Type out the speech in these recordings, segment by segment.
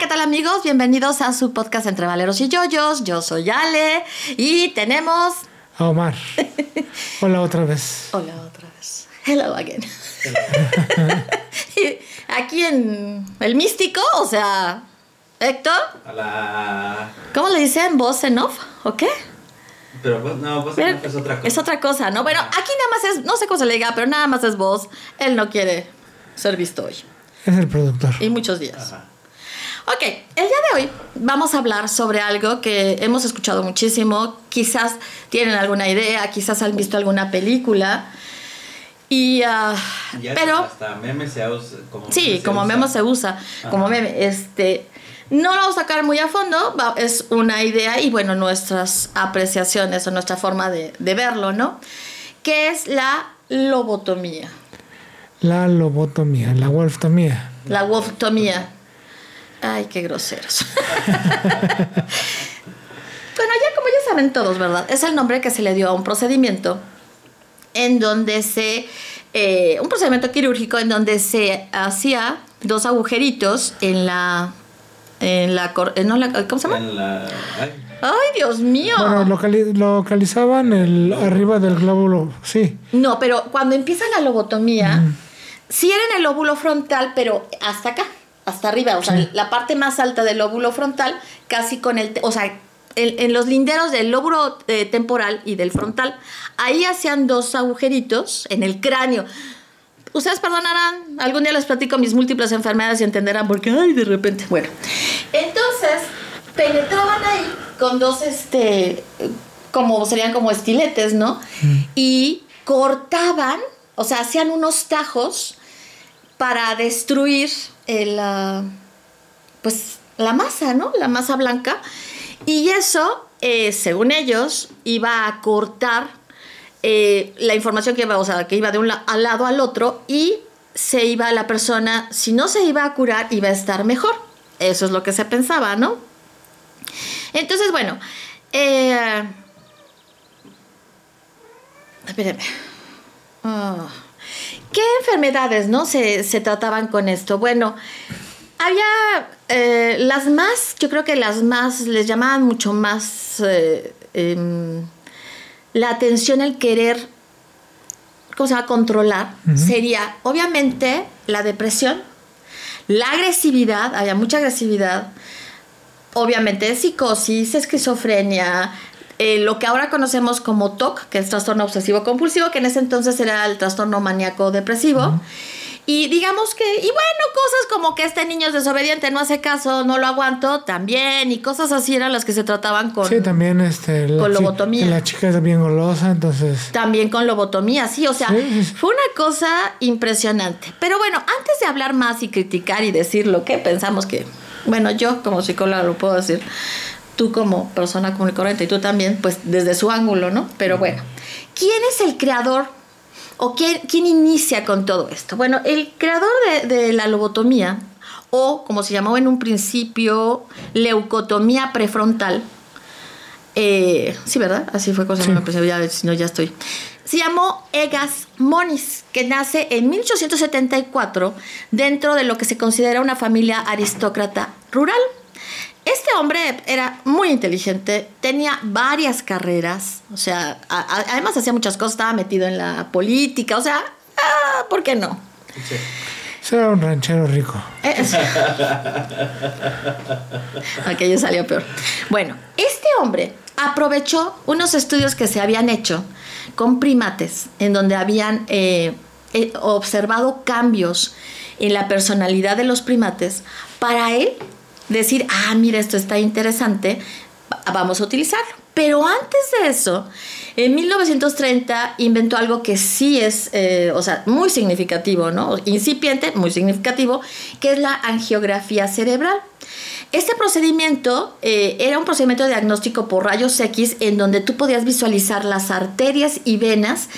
¿qué tal amigos? Bienvenidos a su podcast Entre Valeros y Yoyos. Yo soy Ale y tenemos... A Omar. Hola otra vez. Hola otra vez. Hello again. Aquí en El Místico, o sea, Héctor. Hola. ¿Cómo le dicen? ¿Voz en off? ¿O qué? Pero vos- no, vos es otra cosa. Es otra cosa, ¿no? Bueno, aquí nada más es, no sé cómo se le diga, pero nada más es voz. Él no quiere ser visto hoy. Es el productor. Y muchos días. Ajá. Ok, el día de hoy vamos a hablar sobre algo que hemos escuchado muchísimo. Quizás tienen alguna idea, quizás han visto alguna película. Y, Ya pero hasta memes se usa. Como sí, meme se como usa. meme se usa, como meme, este, no lo vamos a sacar muy a fondo, es una idea y bueno, nuestras apreciaciones o nuestra forma de, de verlo, ¿no? Que es la lobotomía, La lobotomía, la wolftomía. la wolftomía. Ay, qué groseros. Bueno, ya como ya saben todos, ¿verdad? Es el nombre que se le dio a un procedimiento en donde se... eh, un procedimiento quirúrgico en donde se hacía dos agujeritos en la... En la, cor- eh, no, la- ¿Cómo se llama? En la. Ay, Ay, Dios mío. Bueno, locali- localizaban el arriba del glóbulo, sí. No, pero cuando empieza la lobotomía, sí era en el lóbulo frontal, pero hasta acá, hasta arriba, o sea, Sí. la parte más alta del lóbulo frontal, casi con el, o sea, en, en los linderos del lóbulo eh, temporal y del frontal, ahí hacían dos agujeritos en el cráneo. Ustedes perdonarán, algún día les platico mis múltiples enfermedades y entenderán por qué, ay, de repente. Bueno, entonces penetraban ahí con dos, este, como serían como estiletes, ¿no? Y cortaban, o sea, hacían unos tajos para destruir ah, pues, la masa, ¿no? La masa blanca. Y eso, eh, según ellos, iba a cortar eh, la información que iba, o sea, que iba de un lado al otro y se iba la persona, si no se iba a curar, iba a estar mejor. Eso es lo que se pensaba, ¿no? Entonces, bueno, eh, espérenme. Ah. ¿Qué enfermedades, no? Se, se trataban con esto. Bueno, había eh, las más, yo creo que las más, les llamaban mucho más eh, em, la atención, el querer, ¿cómo se llama? Controlar. Sería, obviamente, la depresión, la agresividad, había mucha agresividad, obviamente psicosis, esquizofrenia, eh, lo que ahora conocemos como TOC, que es trastorno obsesivo compulsivo, que en ese entonces era el trastorno maníaco depresivo. Y digamos que, y bueno, cosas como que este niño es desobediente, no hace caso, no lo aguanto, también, y cosas así eran las que se trataban con... Sí, también este, la, con lobotomía. la chica es bien golosa, entonces... También con lobotomía, sí, o sea, sí. fue una cosa impresionante. Pero bueno, antes de hablar más y criticar y decir lo que pensamos que, bueno, yo como psicóloga lo puedo decir, tú como persona común y corriente y tú también, pues desde su ángulo, ¿no? Pero bueno, ¿quién es el creador o quién, quién inicia con todo esto? Bueno, el creador de, de la lobotomía, o como se llamaba en un principio, leucotomía prefrontal, eh, sí, ¿verdad? Así fue cosa Sí. me empecé, ya, si no, ya estoy. Se llamó Egas Moniz, que nace en 1874 dentro de lo que se considera una familia aristócrata rural. Este hombre era muy inteligente, tenía varias carreras, o sea, a- a- además hacía muchas cosas, estaba metido en la política, o sea, ah, ¿por qué no? sí. Era un ranchero rico. Eh, Aquello salió peor. Bueno, este hombre aprovechó unos estudios que se habían hecho con primates, en donde habían eh, eh, observado cambios en la personalidad de los primates, para él decir, ah, mira, esto está interesante, va- vamos a utilizarlo. Pero antes de eso, en 1930 inventó algo que sí es, eh, o sea, muy significativo, ¿no? Incipiente, muy significativo, que es la angiografía cerebral. Este procedimiento eh, era un procedimiento de diagnóstico por rayos X en donde tú podías visualizar las arterias y venas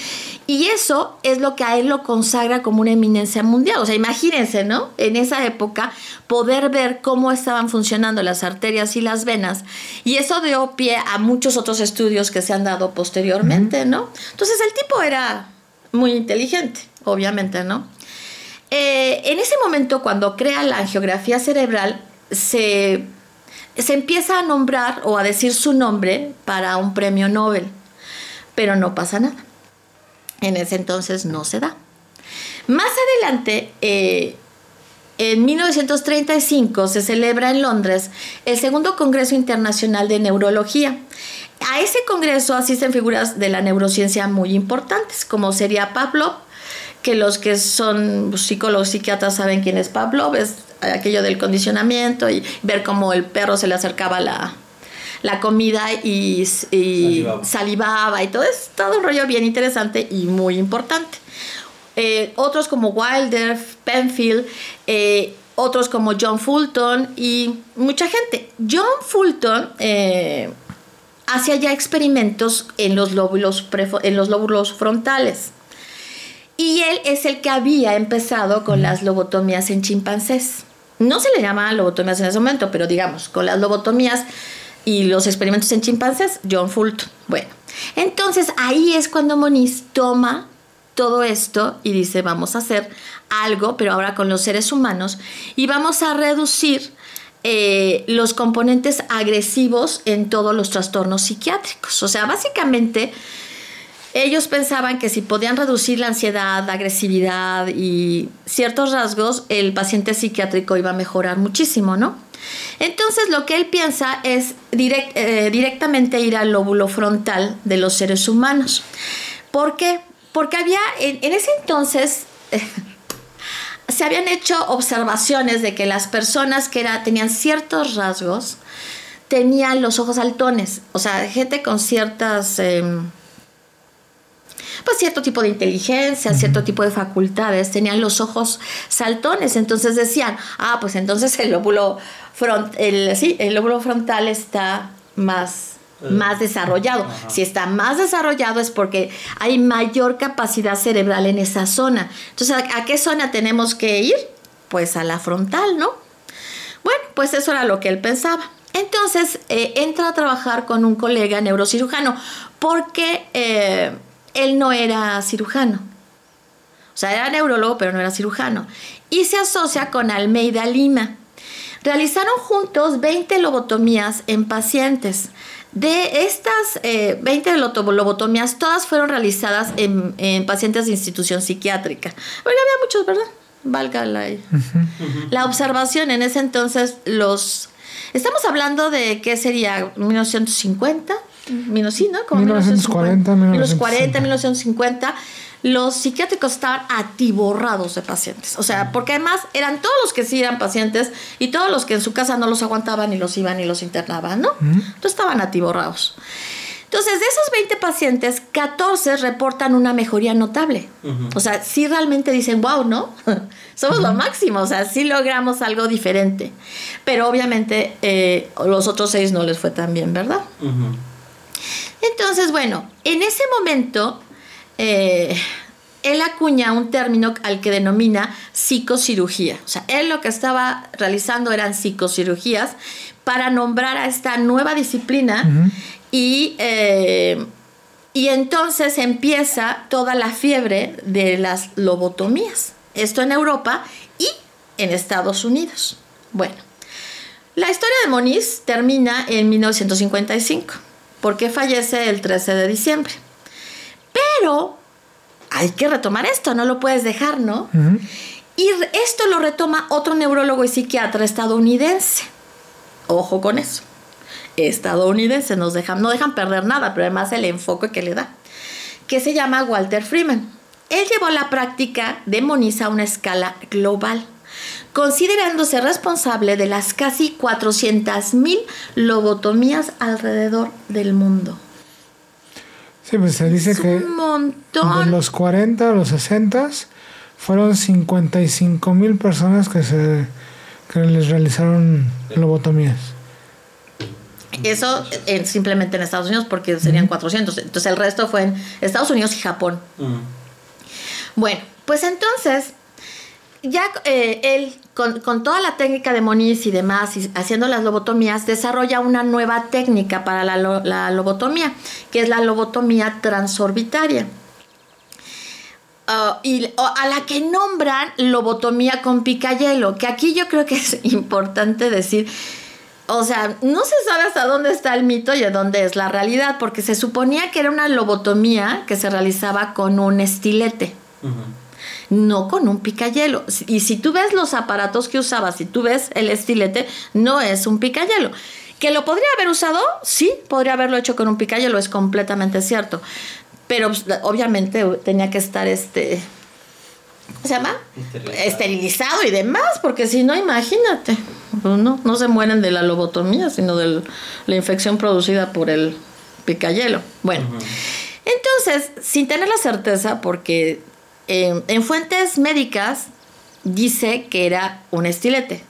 y eso es lo que a él lo consagra como una eminencia mundial. O sea, imagínense, ¿no? En esa época poder ver cómo estaban funcionando las arterias y las venas y eso dio pie a muchos otros estudios que se han dado posteriormente, ¿no? Entonces el tipo era muy inteligente, obviamente, ¿no? Eh, en ese momento, cuando crea la angiografía cerebral, se, se empieza a nombrar o a decir su nombre para un premio Nobel, pero no pasa nada. En ese entonces no se da. Más adelante, eh, en 1935 se celebra en Londres el segundo Congreso Internacional de Neurología. A ese congreso asisten figuras de la neurociencia muy importantes, como sería Pavlov, que los que son psicólogos, psiquiatras saben quién es Pavlov, es aquello del condicionamiento y ver cómo el perro se le acercaba la, la comida y, salivaba. y todo es todo un rollo bien interesante y muy importante. Eh, otros como Wilder, Penfield, eh, otros como John Fulton y mucha gente. John Fulton eh, hacía ya experimentos en los, lóbulos en los lóbulos frontales. Y él es el que había empezado con las lobotomías en chimpancés. No se le llama lobotomías en ese momento, pero digamos, con las lobotomías y los experimentos en chimpancés, John Fulton. Bueno, entonces ahí es cuando Moniz toma todo esto y dice, vamos a hacer algo, pero ahora con los seres humanos, y vamos a reducir eh, los componentes agresivos en todos los trastornos psiquiátricos. O sea, básicamente ellos pensaban que si podían reducir la ansiedad, la agresividad y ciertos rasgos, el paciente psiquiátrico iba a mejorar muchísimo, ¿no? Entonces lo que él piensa es eh, directamente ir al lóbulo frontal de los seres humanos. ¿Por qué? Porque había, en, ese entonces, se habían hecho observaciones de que las personas que tenían ciertos rasgos tenían los ojos altones, o sea, gente con ciertas... Em, pues cierto tipo de inteligencia, cierto tipo de facultades, tenían los ojos saltones, entonces decían, ah, pues entonces el lóbulo, front, el, sí, el lóbulo frontal está más más desarrollado. Si está más desarrollado es porque hay mayor capacidad cerebral en esa zona. Entonces, ¿a, qué zona tenemos que ir? Pues a la frontal, ¿no? Bueno, pues eso era lo que él pensaba. Entonces, eh, entra a trabajar con un colega neurocirujano porque eh, él no era cirujano. O sea, era neurólogo, pero no era cirujano. Y se asocia con Almeida Lima. Realizaron juntos 20 lobotomías en pacientes. De estas 20 eh, lobotomías, todas fueron realizadas en, pacientes de institución psiquiátrica. Porque había muchos, ¿verdad? Valga la, la observación. En ese entonces, los. Estamos hablando de qué sería 1950, sí, ¿no? Como 1940, 1940, 1950 los psiquiátricos estaban atiborrados de pacientes. O sea, porque además eran todos los que sí eran pacientes y todos los que en su casa no los aguantaban y los iban y los internaban, ¿no? Entonces estaban atiborrados. Entonces, de esos 20 pacientes, 14 reportan una mejoría notable. O sea, sí realmente dicen, wow, ¿no? Somos lo máximo, o sea, sí logramos algo diferente. Pero obviamente eh, los otros seis no les fue tan bien, ¿verdad? Entonces, bueno, en ese momento eh, él acuña un término al que denomina psicocirugía. O sea, él lo que estaba realizando eran psicocirugías para nombrar a esta nueva disciplina y, eh, y entonces empieza toda la fiebre de las lobotomías. Esto en Europa y en Estados Unidos. Bueno, la historia de Moniz termina en 1955, porque fallece el 13 de diciembre. Pero hay que retomar esto, no lo puedes dejar, ¿no? Y esto lo retoma otro neurólogo y psiquiatra estadounidense. Ojo con eso. Estadounidense, nos dejan, no dejan perder nada, pero además el enfoque que le da. Que se llama Walter Freeman. Él llevó la práctica de Moniz a una escala global, considerándose responsable de las casi 400.000 lobotomías alrededor del mundo. Sí, pues se dice que de los 40 a los 60 fueron 55 mil personas que se que les realizaron lobotomías. Eso simplemente en Estados Unidos porque serían 400. Entonces el resto fue en Estados Unidos y Japón. Bueno, pues entonces ya eh, él, con, toda la técnica de Moniz y demás, haciendo las lobotomías, desarrolla una nueva técnica para la, lobotomía, que es la lobotomía transorbitaria. ah, y a la que nombran lobotomía con picayelo, que aquí yo creo que es importante decir, o sea, no se sabe hasta dónde está el mito y de dónde es la realidad, porque se suponía que era una lobotomía que se realizaba con un estilete. No con un picayelo. Y si tú ves los aparatos que usaba, si tú ves el estilete, no es un picayelo. ¿Que lo podría haber usado? Sí, podría haberlo hecho con un picayelo, es completamente cierto. Pero pues, obviamente tenía que estar este. ¿Cómo se llama? Esterilizado. Esterilizado y demás, porque si no, imagínate. Pues no, no se mueren de la lobotomía, sino de la infección producida por el picayelo. Bueno, entonces, sin tener la certeza, porque eh, en fuentes médicas dice que era un estilete.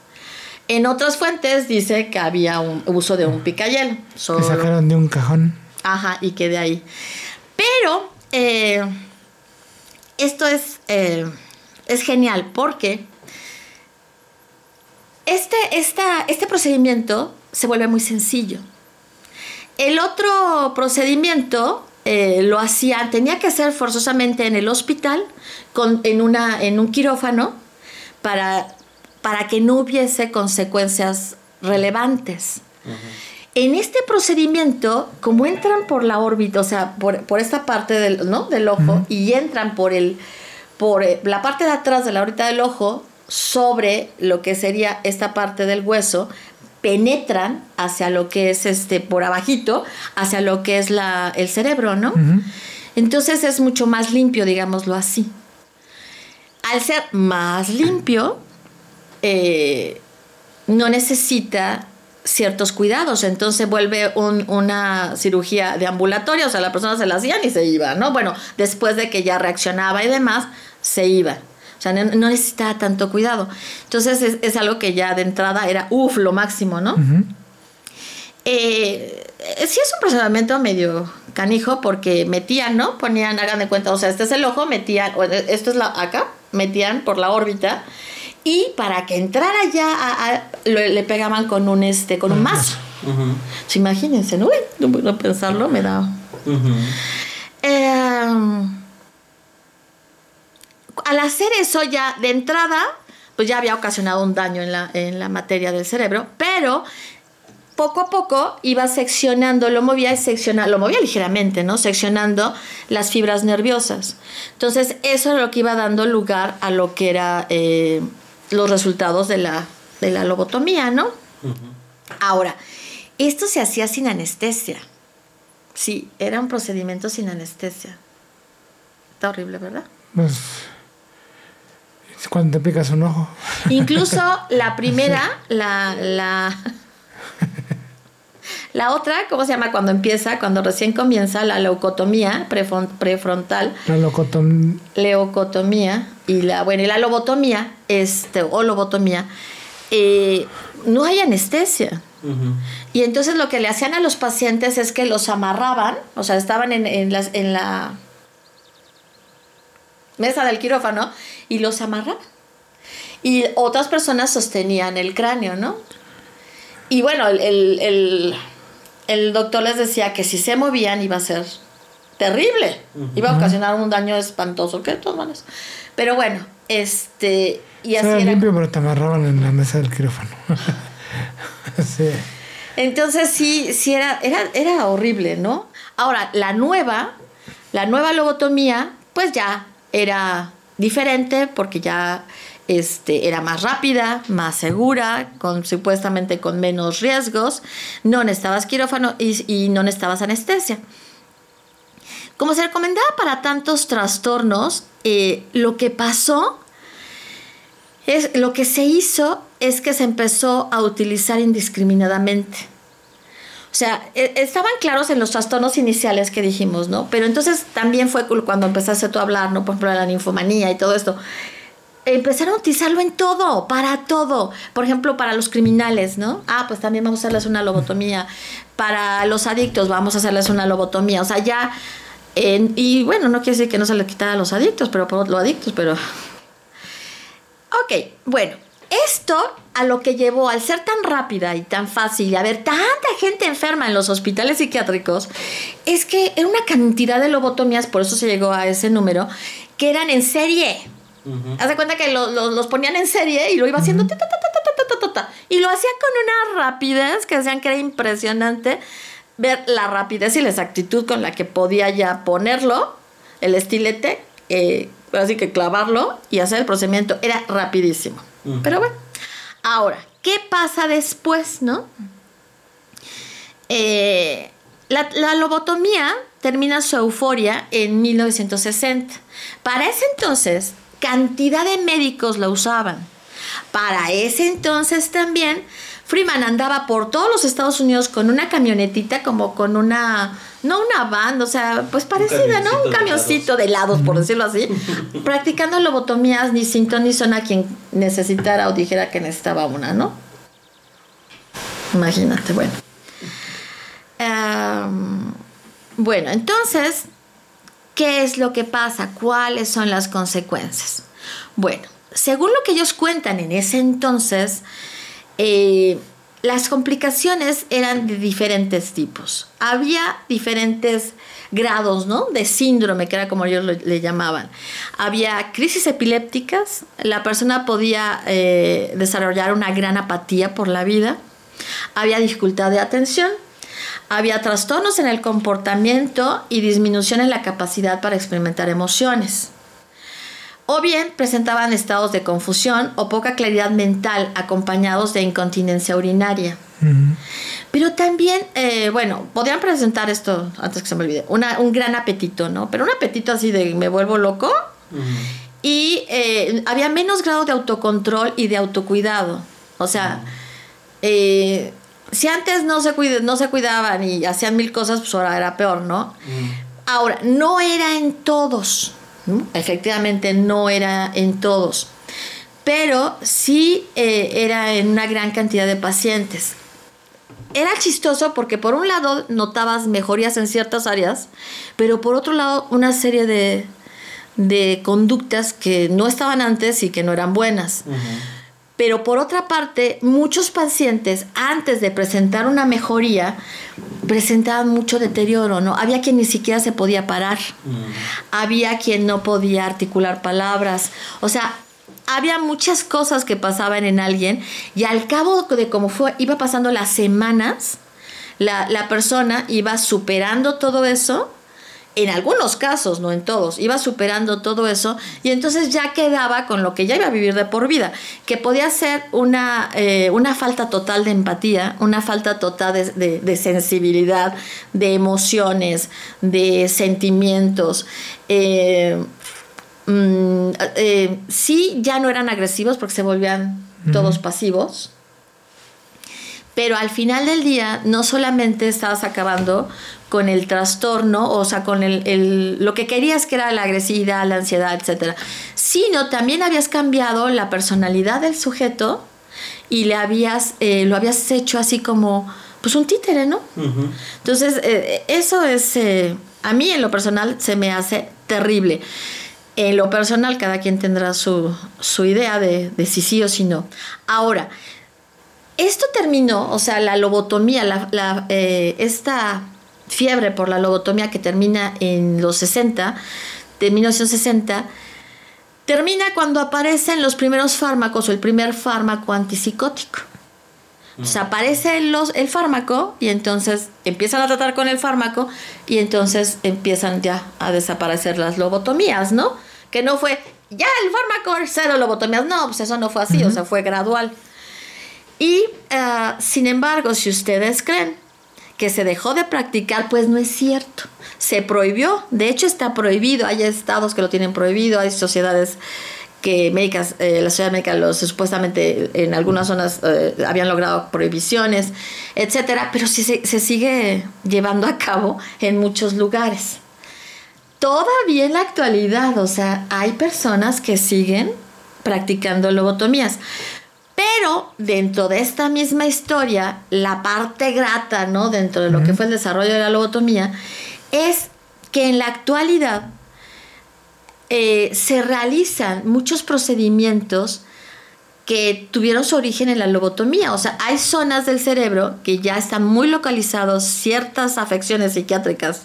En otras fuentes dice que había un uso de un picayelo. Que sacaron de un cajón. Ajá, y que de ahí. Pero eh, esto es, eh, es genial porque este, este procedimiento se vuelve muy sencillo. El otro procedimiento eh, lo hacía, tenía que hacer forzosamente en el hospital, con, en, una, en un quirófano, para, para que no hubiese consecuencias relevantes. En este procedimiento, como entran por la órbita, o sea, por, esta parte del, ¿no? del ojo, y entran por, el, por eh, la parte de atrás de la órbita del ojo, sobre lo que sería esta parte del hueso, penetran hacia lo que es este por abajito, hacia lo que es la, el cerebro, ¿no? Entonces es mucho más limpio, digámoslo así. Al ser más limpio, eh, no necesita ciertos cuidados, entonces vuelve una cirugía de ambulatorio, o sea, la persona se la hacían y se iba, ¿no? Bueno, después de que ya reaccionaba y demás, se iba. O sea, no, necesitaba tanto cuidado. Entonces es, algo que ya de entrada era, uff, lo máximo, ¿no? Eh, sí es un procedimiento medio canijo porque metían, ¿no? Ponían, hagan de cuenta, o sea, este es el ojo, metían, esto es la acá, metían por la órbita y para que entrara ya le pegaban con un este, con un mazo. imagínense, ¿no? No puedo pensarlo, me da. Al hacer eso ya de entrada, pues ya había ocasionado un daño en la, en la materia del cerebro, pero poco a poco iba seccionando, lo movía seccionando, lo movía ligeramente, ¿no? Seccionando las fibras nerviosas. Entonces, eso es lo que iba dando lugar a lo que era eh, los resultados de la, de la lobotomía, ¿no? Ahora, esto se hacía sin anestesia. Sí, era un procedimiento sin anestesia. Está horrible, ¿verdad? Pues cuando te picas un ojo. Incluso la primera, la, la, la otra, ¿cómo se llama? Cuando empieza, cuando recién comienza la leucotomía prefrontal. La leucotomía. Leucotomía. Y la, bueno, y la lobotomía, este, o lobotomía, eh, no hay anestesia. Y entonces lo que le hacían a los pacientes es que los amarraban, o sea, estaban en, en, las, en la mesa del quirófano y los amarraban. Y otras personas sostenían el cráneo, ¿no? Y bueno, el, doctor les decía que si se movían iba a ser terrible, iba a ocasionar un daño espantoso, que de todas maneras. Pero bueno, este... Y así era, limpio, pero te amarraban en la mesa del quirófano. sí. Entonces sí, sí era, era, era horrible, ¿no? Ahora, la nueva, la nueva lobotomía, pues ya era diferente porque ya este, era más rápida, más segura, supuestamente con menos riesgos, no necesitabas quirófano y, y no necesitabas anestesia. Como se recomendaba para tantos trastornos, eh, lo que pasó es lo que se hizo es que se empezó a utilizar indiscriminadamente. O sea, e, estaban claros en los trastornos iniciales que dijimos, ¿no? Pero entonces también fue cuando empezaste tú a hablar, ¿no? Por ejemplo, de la ninfomanía y todo esto. Empezaron a utilizarlo en todo, para todo. Por ejemplo, para los criminales, ¿no? Ah, pues también vamos a hacerles una lobotomía. Para los adictos vamos a hacerles una lobotomía. O sea, ya... y bueno, no quiere decir que no se le quitara a los adictos, pero por los adictos, pero... Ok, bueno, esto a lo que llevó al ser tan rápida y tan fácil y haber tanta gente enferma en los hospitales psiquiátricos es que era una cantidad de lobotomías, por eso se llegó a ese número, que eran en serie. Haz de cuenta que los ponían en serie y lo iba haciendo y lo hacía con una rapidez que decían que era impresionante ver la rapidez y la exactitud con la que podía ya ponerlo, el estilete, eh, así que clavarlo y hacer el procedimiento. Era rapidísimo. Pero bueno, ahora, ¿qué pasa después, no? Eh, la, la, lobotomía termina su euforia en 1960. Para ese entonces, cantidad de médicos la usaban. Para ese entonces también, Freeman andaba por todos los Estados Unidos con una camionetita, como con una, no una van, o sea, pues parecida, ¿no? Un camioncito de helados, por decirlo así, practicando lobotomías ni sin ni son a quien necesitara o dijera que necesitaba una, ¿no? Imagínate, bueno. bueno, entonces, ¿qué es lo que pasa? ¿Cuáles son las consecuencias? Bueno, según lo que ellos cuentan en ese entonces, eh, las complicaciones eran de diferentes tipos. Había diferentes grados, ¿no? De síndrome, que era como ellos le llamaban. Había crisis epilépticas, la persona podía eh, desarrollar una gran apatía por la vida, había dificultad de atención, había trastornos en el comportamiento y disminución en la capacidad para experimentar emociones o bien presentaban estados de confusión o poca claridad mental acompañados de incontinencia urinaria. Pero también, eh, bueno, podían presentar esto, antes que se me olvide, un gran apetito, ¿no? Pero un apetito así de me vuelvo loco. Y eh, había menos grado de autocontrol y de autocuidado. O sea, eh, si antes no se, no se cuidaban y hacían mil cosas, pues ahora era peor, ¿no? Ahora, no era en todos. Efectivamente no era en todos, pero sí eh, era en una gran cantidad de pacientes. Era chistoso porque por un lado notabas mejorías en ciertas áreas, pero por otro lado una serie de, conductas que no estaban antes y que no eran buenas. Pero por otra parte, muchos pacientes antes de presentar una mejoría presentaban mucho deterioro, ¿no? Había quien ni siquiera se podía parar, mm. había quien no podía articular palabras, o sea, había muchas cosas que pasaban en alguien y al cabo de cómo fue, iba pasando las semanas, la, la persona iba superando todo eso en algunos casos, no en todos, iba superando todo eso y entonces ya quedaba con lo que ya iba a vivir de por vida, que podía ser una, eh, una falta total de empatía, una falta total de, sensibilidad, de emociones, de sentimientos. Eh, mm, eh, sí, ya no eran agresivos porque se volvían todos pasivos pero al final del día no solamente estabas acabando con el trastorno, o sea, con el, lo que querías que era la agresividad, la ansiedad, etcétera, sino también habías cambiado la personalidad del sujeto y le habías, eh, lo habías hecho así como, pues un títere, ¿no? Entonces, eh, eso es, eh, a mí en lo personal se me hace terrible. En lo personal, cada quien tendrá su, idea de, de si sí o si no. Ahora, esto terminó, o sea, la lobotomía, la, esta fiebre por la lobotomía que termina en los 60, de 1960, termina cuando aparecen los primeros fármacos o el primer fármaco antipsicótico. O sea, aparece los, el fármaco y entonces empiezan a tratar con el fármaco y entonces empiezan ya a desaparecer las lobotomías, ¿no? Que no fue, ya el fármaco, cero lobotomías. No, pues eso no fue así, o sea, fue gradual. Y, eh, sin embargo, si ustedes creen que se dejó de practicar, pues no es cierto. Se prohibió, de hecho está prohibido, hay estados que lo tienen prohibido, hay sociedades que médicas, eh, la Ciudad de México los, supuestamente en algunas zonas eh, habían logrado prohibiciones, etcétera, pero sí se, sigue llevando a cabo en muchos lugares. Todavía en la actualidad, o sea, hay personas que siguen practicando lobotomías. Pero dentro de esta misma historia, la parte grata, ¿no? Dentro de lo que fue el desarrollo de la lobotomía, es que en la actualidad eh, se realizan muchos procedimientos que tuvieron su origen en la lobotomía. O sea, hay zonas del cerebro que ya están muy localizados ciertas afecciones psiquiátricas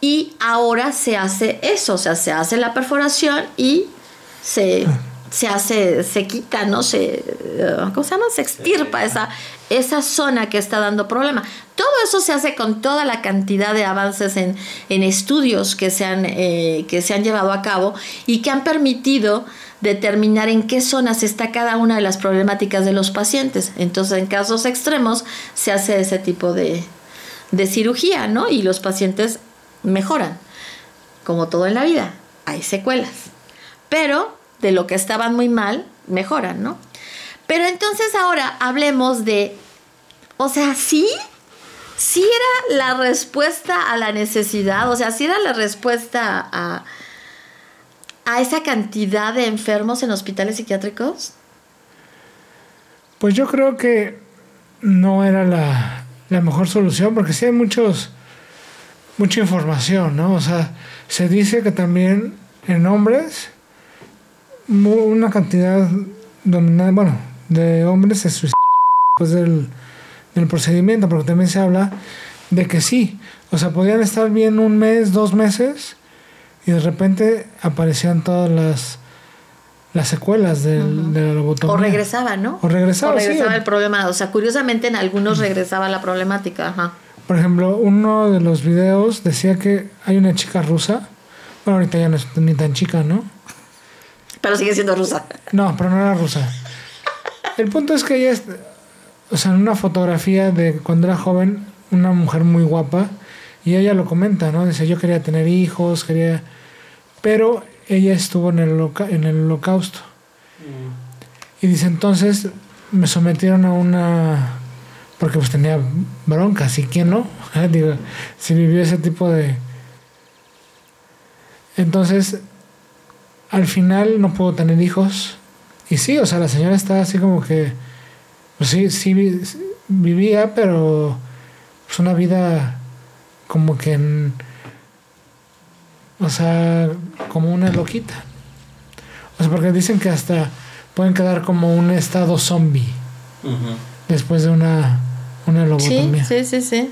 Y ahora se hace eso, o sea, se hace la perforación y se, se hace, se quita, ¿no? Se, eh, ¿cómo se llama? Se extirpa esa, esa zona que está dando problema. Todo eso se hace con toda la cantidad de avances en, en estudios que se, han, eh, que se han llevado a cabo y que han permitido determinar en qué zonas está cada una de las problemáticas de los pacientes. Entonces, en casos extremos, se hace ese tipo de, de cirugía, ¿no? Y los pacientes mejoran. Como todo en la vida, hay secuelas. Pero de lo que estaban muy mal, mejoran, ¿no? Pero entonces ahora hablemos de, o sea, sí, sí era la respuesta a la necesidad, o sea, sí era la respuesta a, a esa cantidad de enfermos en hospitales psiquiátricos? Pues yo creo que no era la, mejor solución, porque sí hay muchos, mucha información, ¿no? O sea, se dice que también en hombres una cantidad dominante, bueno, de hombres se suicidan después del, del procedimiento, porque también se habla de que sí, o sea, podían estar bien un mes, dos meses, y de repente aparecían todas las las secuelas de la lobotomía. O regresaba, ¿no? O regresaba, o regresaba el problema. O sea, curiosamente en algunos regresaba la problemática. Ajá. Por ejemplo, uno de los videos decía que hay una chica rusa. Bueno, ahorita ya no es ni tan chica, ¿no? Pero sigue siendo rusa. No, pero no era rusa. El punto es que ella, es, o sea, en una fotografía de cuando era joven, una mujer muy guapa, y ella lo comenta, ¿no? Dice, yo quería tener hijos, quería... Pero ella estuvo en el, en el holocausto. Y dice, entonces me sometieron a una... Porque pues tenía broncas, ¿y quién no? Digo, si vivió ese tipo de... Entonces, al final no pudo tener hijos. Y sí, o sea, la señora está así como que... Pues sí, sí vivía, pero... Pues una vida como que en, o sea, como una loquita. O sea, porque dicen que hasta pueden quedar como un estado zombie después de una, una lobotomía. Sí, sí, sí,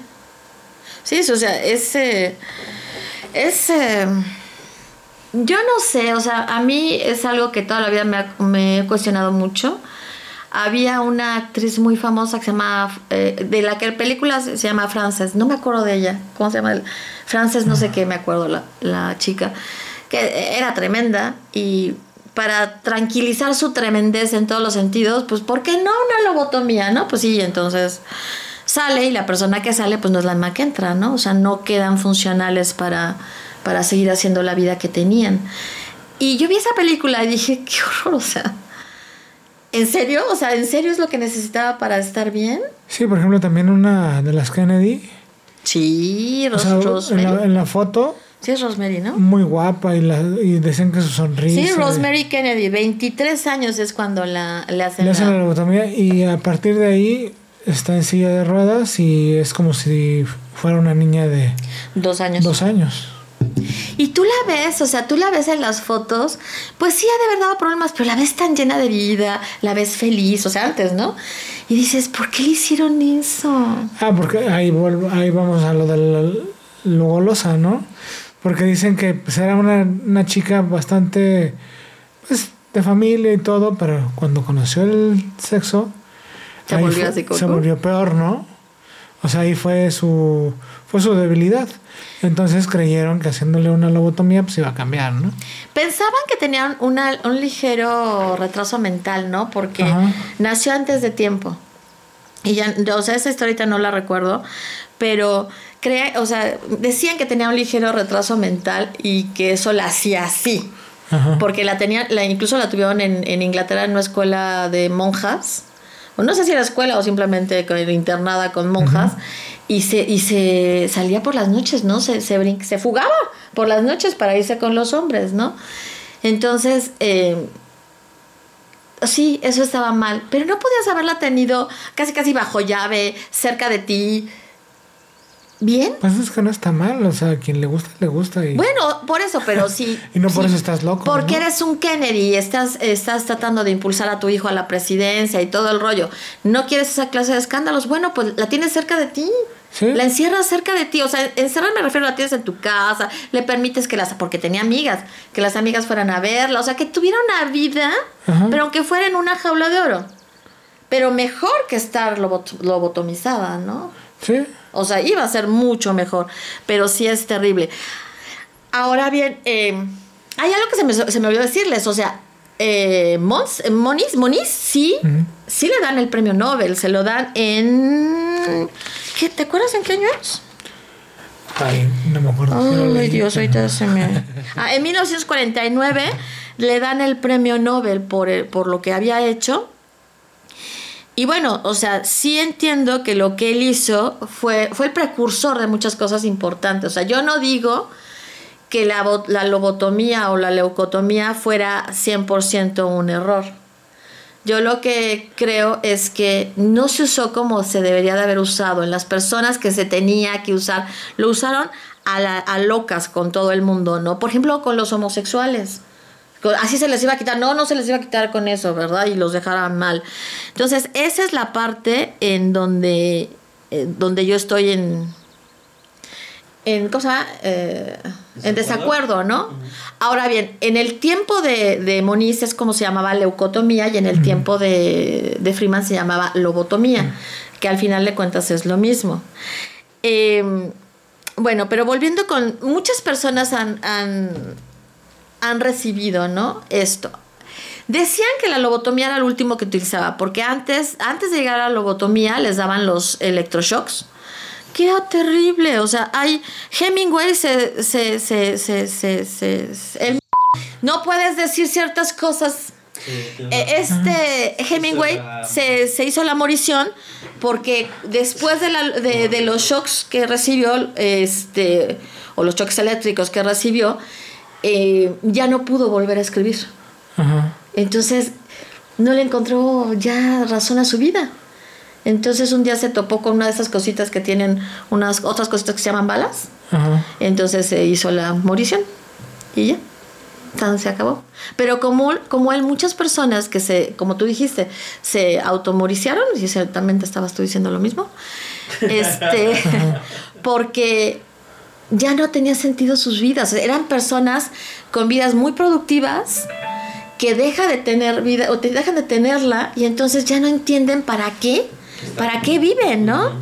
sí. Sí, o sea, ese... ese yo no sé, o sea, a mí es algo que toda la vida me, me he cuestionado mucho había una actriz muy famosa que se llama, eh, de la que la película se, llama Frances, no me acuerdo de ella, ¿cómo se llama? Frances, no sé qué, me acuerdo la, la chica, que era tremenda y para tranquilizar su tremendez en todos los sentidos, pues ¿por qué no una lobotomía, no? Pues sí, entonces sale y la persona que sale pues no es la misma que entra, ¿no? O sea, no quedan funcionales para, para seguir haciendo la vida que tenían. Y yo vi esa película y dije, qué horror, o sea, ¿En serio? O sea, ¿en serio es lo que necesitaba para estar bien? Sí, por ejemplo, también una de las Kennedy. Sí, Rosemary. En la, foto. Sí, es Rosemary, ¿no? Muy guapa y, la, y decían que su sonrisa. Sí, Rosemary Kennedy, 23 años es cuando la, le hacen, le hacen la... lobotomía y a partir de ahí está en silla de ruedas y es como si fuera una niña de... Dos años. Dos años. Y tú la ves, o sea, tú la ves en las fotos, pues sí ha de haber dado problemas, pero la ves tan llena de vida, la ves feliz, o sea, antes, ¿no? Y dices, ¿por qué le hicieron eso? Ah, porque ahí, ahí vamos a lo de lo golosa, ¿no? Porque dicen que pues, era una, una chica bastante, pues, de familia y todo, pero cuando conoció el sexo, se volvió así Se volvió peor, ¿no? O sea, ahí fue su, fue su debilidad. Entonces creyeron que haciéndole una lobotomía pues iba a cambiar, ¿no? Pensaban que tenían una, un ligero retraso mental, ¿no? Porque nació antes de tiempo. Y ya, o sea, esa historia no la recuerdo, pero cree, o sea, decían que tenía un ligero retraso mental y que eso la hacía así. Porque la tenía, la, incluso la tuvieron en, en Inglaterra en una escuela de monjas no sé si era escuela o simplemente internada con monjas, y, se, y se salía por las noches, ¿no? Se, se, se fugaba por las noches para irse con los hombres, ¿no? Entonces, eh, sí, eso estaba mal, pero no podías haberla tenido casi casi bajo llave, cerca de ti, bien. Pues es que no está mal, o sea, a quien le gusta, le gusta. Y... Bueno, por eso, pero sí. y no por eso estás loco. Porque eres un Kennedy y estás, estás tratando de impulsar a tu hijo a la presidencia y todo el rollo. ¿No quieres esa clase de escándalos? Bueno, pues la tienes cerca de ti. La encierras cerca de ti, o sea, encerrar me refiero a la tienes en tu casa, le permites que las, porque tenía amigas, que las amigas fueran a verla, o sea, que tuviera una vida, pero aunque fuera en una jaula de oro. Pero mejor que estar lobotomizada, ¿no? Sí. O sea, iba a ser mucho mejor, pero sí es terrible. Ahora bien, eh, hay algo que se me, se me olvidó decirles, o sea, eh, Mons, Moniz, Moniz sí, sí le dan el premio Nobel, se lo dan en... ¿qué, ¿Te acuerdas en qué año es? Ay, no me acuerdo. Ay, Dios, ahorita se me... Ah, en 1949 le dan el premio Nobel por, por lo que había hecho. Y bueno, o sea, sí entiendo que lo que él hizo fue, fue el precursor de muchas cosas importantes. O sea, yo no digo que la, la lobotomía o la leucotomía fuera 100% un error. Yo lo que creo es que no se usó como se debería de haber usado. En las personas que se tenía que usar, lo usaron a, a locas con todo el mundo, ¿no? Por ejemplo, con los homosexuales. Así se les iba a quitar. No, no se les iba a quitar con eso, ¿verdad? Y los dejaran mal. Entonces, esa es la parte en donde, eh, donde yo estoy en, en cosa eh, en desacuerdo, ¿no? Ahora bien, en el tiempo de, de, Moniz es como se llamaba leucotomía y en el tiempo de, de, Freeman se llamaba lobotomía, que al final de cuentas es lo mismo. Em, bueno, pero volviendo con muchas personas han, han, han recibido, ¿no? Esto. Decían que la lobotomía era lo último que utilizaba, porque antes, antes de llegar a la lobotomía les daban los electroshocks que era terrible. O sea, hay. Hemingway se. se, se, se, se, no puedes decir ciertas cosas. Eh, este Hemingway se, se, hizo la morición porque después de, la, de, de, los shocks que recibió, este, o los shocks eléctricos que recibió, eh, ya no pudo volver a escribir. Entonces, no le encontró ya razón a su vida. Entonces un día se topó con una de esas cositas que tienen unas otras cositas que se llaman balas. Entonces se hizo la morición y ya. se acabó. Pero como, como él, muchas personas que se, como tú dijiste, se automoriciaron, y ciertamente estabas tú diciendo lo mismo, este, porque ya no tenía sentido sus vidas. Eran personas con vidas muy productivas que deja de tener vida o te dejan de tenerla y entonces ya no entienden para qué ¿Para qué viven, no?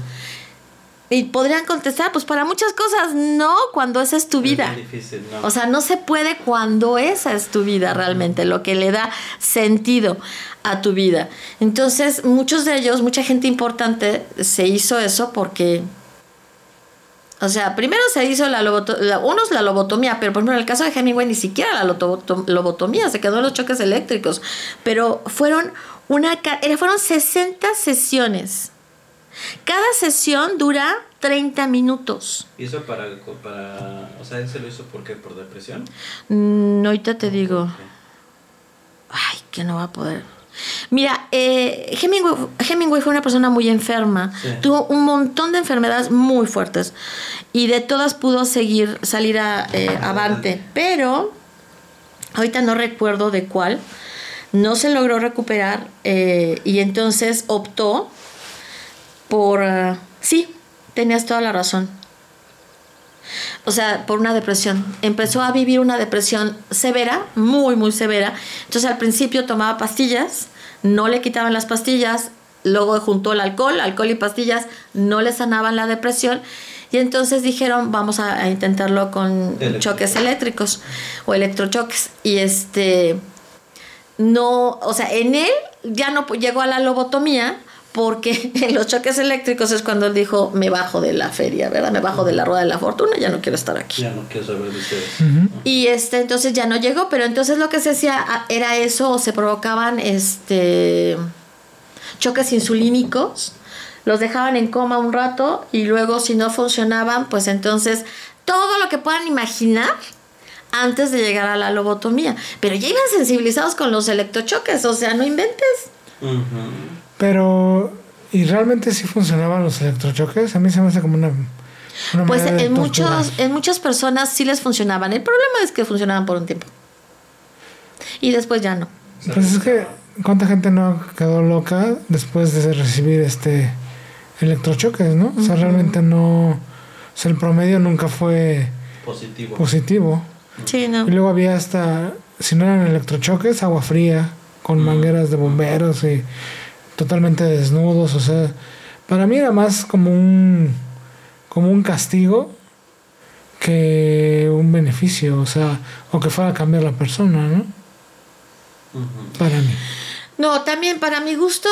Y podrían contestar, pues para muchas cosas no, cuando esa es tu vida. O sea, no se puede cuando esa es tu vida realmente, lo que le da sentido a tu vida. Entonces, muchos de ellos, mucha gente importante, se hizo eso porque o sea, primero se hizo la lobotomía, unos la lobotomía, pero por ejemplo en el caso de Hemingway ni siquiera la lobotomía, se quedó en los choques eléctricos, pero fueron una fueron 60 sesiones. Cada sesión dura 30 minutos. ¿Hizo para, para, o sea, él se lo hizo por qué, por depresión? No, mm, ahorita te digo. Ay, que no va a poder. Mira, eh, Hemingway, fue una persona muy enferma, tuvo un montón de enfermedades muy fuertes y de todas pudo seguir, salir a, eh, avante, pero ahorita no recuerdo de cuál, no se logró recuperar eh, y entonces optó por, sí, tenías toda la razón, o sea, por una depresión. Empezó a vivir una depresión severa, muy, muy severa. Entonces al principio tomaba pastillas, no le quitaban las pastillas, luego juntó el alcohol, alcohol y pastillas, no le sanaban la depresión. Y entonces dijeron, vamos a, intentarlo con choques eléctricos o electrochoques. Y este, no, o sea, en él ya no llegó a la lobotomía, porque en los choques eléctricos es cuando él dijo, me bajo de la feria, ¿verdad? Me bajo de la rueda de la fortuna, ya no quiero estar aquí. Ya no quiero saber de ustedes. Y este, entonces ya no llegó, pero entonces lo que se hacía era eso, o se provocaban este choques insulínicos, los dejaban en coma un rato y luego si no funcionaban, pues entonces todo lo que puedan imaginar antes de llegar a la lobotomía. Pero ya iban sensibilizados con los electrochoques, o sea, no inventes. Pero, ¿y realmente sí funcionaban los electrochoques? A mí se me hace como una... pues en, muchos, en muchas personas sí les funcionaban. El problema es que funcionaban por un tiempo. Y después ya no. Pues es que, ¿cuánta gente no quedó loca después de recibir este electrochoques, ¿no? O sea, realmente no, o sea, el promedio nunca fue Positivo. positivo. Sí, no. Y luego había hasta, si no eran electrochoques, agua fría, con mangueras de bomberos y totalmente desnudos, o sea, para mí era más como un, como un castigo que un beneficio, o sea, o que fuera a cambiar la persona, ¿no? Para mí. No, también para mi gusto,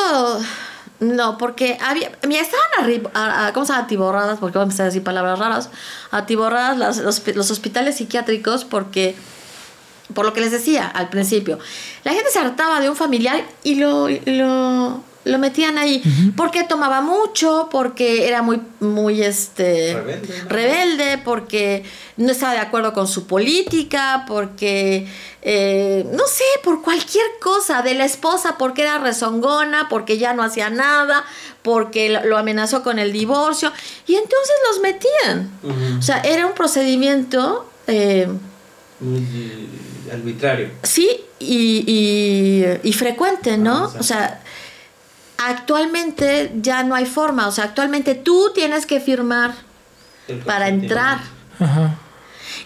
no, porque había, mira, estaban arriba, a- a- ¿cómo se llama? Atiborradas, porque voy a empezar a decir palabras raras, atiborradas las, los, los hospitales psiquiátricos porque, por lo que les decía al principio, la gente se hartaba de un familiar y lo, lo, lo metían ahí, porque tomaba mucho, porque era muy, muy, este, Rebelde, ¿no? rebelde, porque no estaba de acuerdo con su política, porque, eh, no sé, por cualquier cosa, de la esposa, porque era rezongona, porque ya no hacía nada, porque lo, amenazó con el divorcio, y entonces los metían. O sea, era un procedimiento, eh, Muy eh, arbitrario. sí, y, y- y frecuente, ¿no? Ah, o sea, actualmente ya no hay forma, o sea, actualmente tú tienes que firmar para entrar. Ajá.